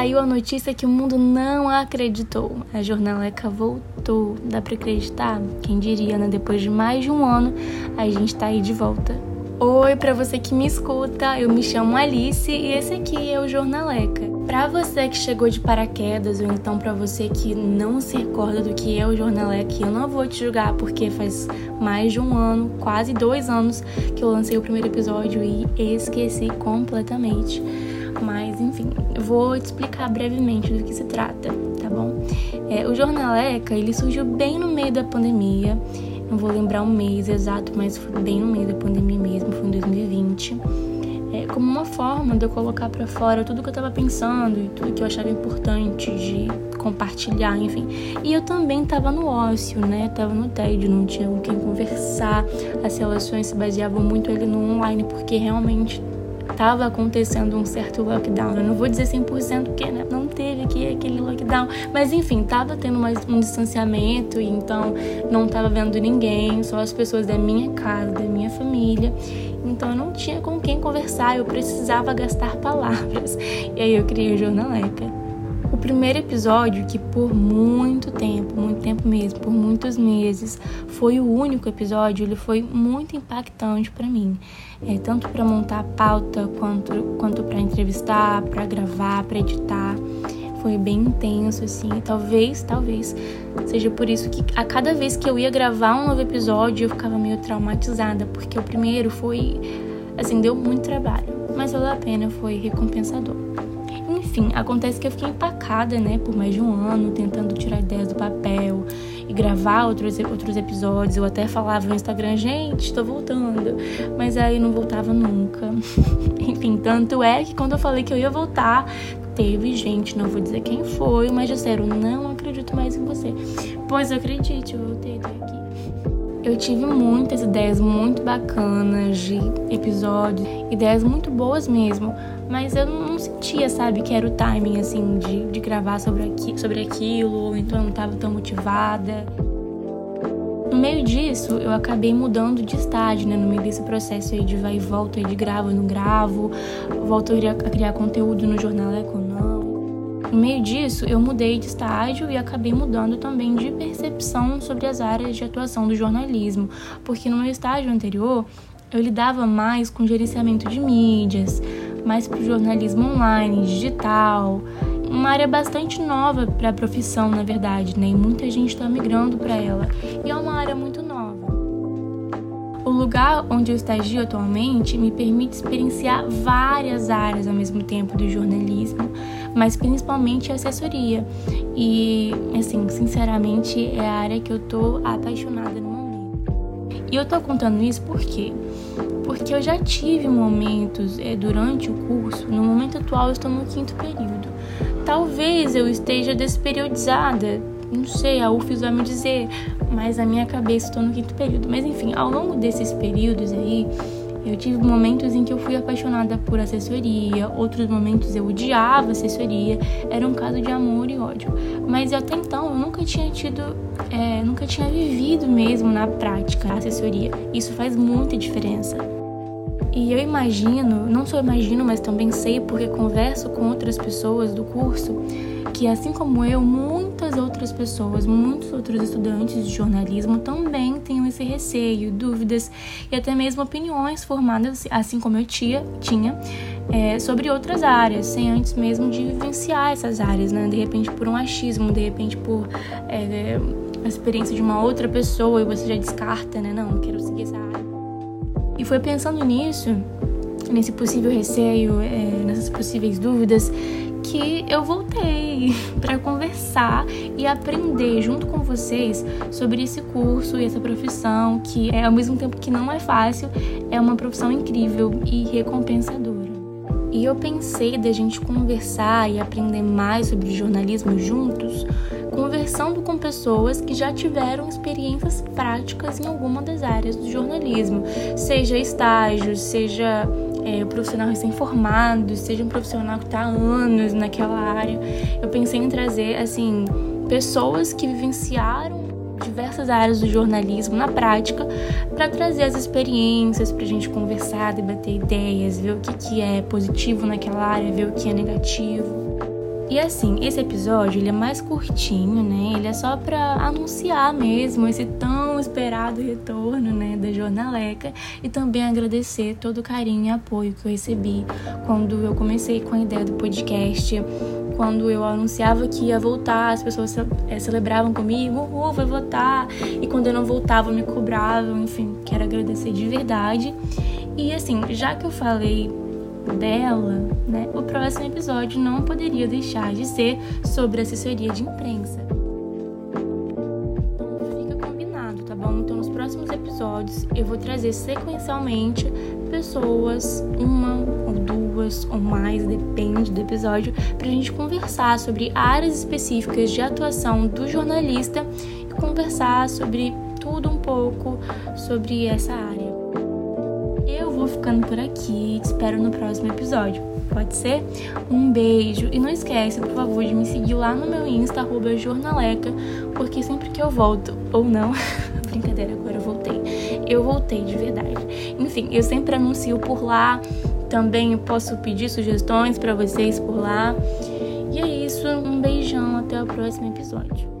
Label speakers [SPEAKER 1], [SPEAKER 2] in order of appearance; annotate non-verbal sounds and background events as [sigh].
[SPEAKER 1] saiu a notícia que o mundo não acreditou. A jornaleca voltou. Dá pra acreditar? Quem diria, né? Depois de mais de um ano, a gente tá aí de volta. Oi, para você que me escuta, eu me chamo Alice e esse aqui é o Jornaleca. Para você que chegou de paraquedas ou então para você que não se recorda do que é o Jornaleca, eu não vou te julgar porque faz mais de um ano, quase dois anos que eu lancei o primeiro episódio e esqueci completamente. Mas enfim, vou te explicar brevemente do que se trata, tá bom? É, o Jornaleca ele surgiu bem no meio da pandemia não vou lembrar o mês exato, mas foi bem no meio da pandemia mesmo, foi em 2020. É, como uma forma de eu colocar para fora tudo que eu estava pensando e tudo que eu achava importante de compartilhar, enfim. E eu também estava no ócio, né? Tava no tédio, não tinha com quem conversar. As relações se baseavam muito ali no online, porque realmente estava acontecendo um certo lockdown. Eu não vou dizer 100% porque né, não teve aqui aquele lockdown, mas enfim, estava tendo mais um distanciamento então não estava vendo ninguém, só as pessoas da minha casa, da minha família. Então eu não tinha com quem conversar, eu precisava gastar palavras. E aí eu criei o Jornaleca primeiro episódio, que por muito tempo, muito tempo mesmo, por muitos meses, foi o único episódio, ele foi muito impactante para mim. É, tanto para montar a pauta, quanto, quanto para entrevistar, para gravar, para editar. Foi bem intenso, assim. Talvez, talvez seja por isso que a cada vez que eu ia gravar um novo episódio, eu ficava meio traumatizada, porque o primeiro foi, assim, deu muito trabalho. Mas valeu a pena, foi recompensador. Enfim, acontece que eu fiquei empacada, né, por mais de um ano, tentando tirar ideias do papel e gravar outros, outros episódios. Eu até falava no Instagram, gente, estou voltando. Mas aí não voltava nunca. [laughs] Enfim, tanto é que quando eu falei que eu ia voltar, teve gente, não vou dizer quem foi, mas disseram, não acredito mais em você. Pois acredite, eu voltei até aqui. Eu tive muitas ideias muito bacanas de episódios, ideias muito boas mesmo, mas eu não sentia, sabe, que era o timing, assim, de, de gravar sobre, aqui, sobre aquilo, então eu não estava tão motivada. No meio disso, eu acabei mudando de estágio, né? No meio desse processo aí de vai e volta, de gravo, não gravo, volto a criar, conteúdo no jornal Econômico no meio disso, eu mudei de estágio e acabei mudando também de percepção sobre as áreas de atuação do jornalismo, porque no meu estágio anterior eu lidava mais com gerenciamento de mídias, mais para o jornalismo online, digital, uma área bastante nova para a profissão, na verdade, né? E muita gente está migrando para ela. E é uma área muito nova. O lugar onde eu estagio atualmente me permite experienciar várias áreas ao mesmo tempo do jornalismo, mas principalmente assessoria. E, assim, sinceramente, é a área que eu tô apaixonada no momento. E eu tô contando isso por quê? Porque eu já tive momentos é, durante o curso, no momento atual eu estou no quinto período. Talvez eu esteja desperiodizada, não sei, a UFES vai me dizer, mas a minha cabeça estou no quinto período. Mas enfim, ao longo desses períodos aí, eu tive momentos em que eu fui apaixonada por assessoria, outros momentos eu odiava assessoria, era um caso de amor e ódio. Mas até então eu nunca tinha tido, é, nunca tinha vivido mesmo na prática a assessoria. Isso faz muita diferença. E eu imagino, não só imagino, mas também sei porque converso com outras pessoas do curso, que assim como eu, muitas outras pessoas, muitos outros estudantes de jornalismo também têm esse receio, dúvidas e até mesmo opiniões formadas, assim como eu tinha, tinha é, sobre outras áreas, sem antes mesmo de vivenciar essas áreas, né? De repente por um achismo, de repente por é, a experiência de uma outra pessoa e você já descarta, né? Não quero seguir essa área. E foi pensando nisso, nesse possível receio, é, nessas possíveis dúvidas, que eu voltei [laughs] para conversar e aprender junto com vocês sobre esse curso e essa profissão, que é ao mesmo tempo que não é fácil, é uma profissão incrível e recompensadora. E eu pensei da gente conversar e aprender mais sobre jornalismo juntos, conversando com pessoas que já tiveram experiências práticas em alguma das áreas do jornalismo, seja estágio, seja é, profissional recém-formado, seja um profissional que está há anos naquela área. Eu pensei em trazer, assim, pessoas que vivenciaram diversas áreas do jornalismo na prática para trazer as experiências para a gente conversar, debater ideias, ver o que, que é positivo naquela área, ver o que é negativo. E assim, esse episódio ele é mais curtinho, né? Ele é só para anunciar mesmo esse tão esperado retorno, né, da Jornaleca e também agradecer todo o carinho e apoio que eu recebi quando eu comecei com a ideia do podcast quando eu anunciava que ia voltar, as pessoas é, celebravam comigo, uh, vai voltar. E quando eu não voltava, me cobravam, enfim, quero agradecer de verdade. E assim, já que eu falei dela, né, o próximo episódio não poderia deixar de ser sobre assessoria de imprensa. Então fica combinado, tá bom? Então nos próximos episódios eu vou trazer sequencialmente pessoas, uma duas ou mais, depende do episódio, para a gente conversar sobre áreas específicas de atuação do jornalista e conversar sobre tudo um pouco sobre essa área. Eu vou ficando por aqui, te espero no próximo episódio. Pode ser? Um beijo e não esquece, por favor, de me seguir lá no meu Insta, jornaleca, porque sempre que eu volto, ou não, [laughs] brincadeira, agora eu voltei. Eu voltei de verdade. Enfim, eu sempre anuncio por lá. Também posso pedir sugestões para vocês por lá. E é isso, um beijão, até o próximo episódio.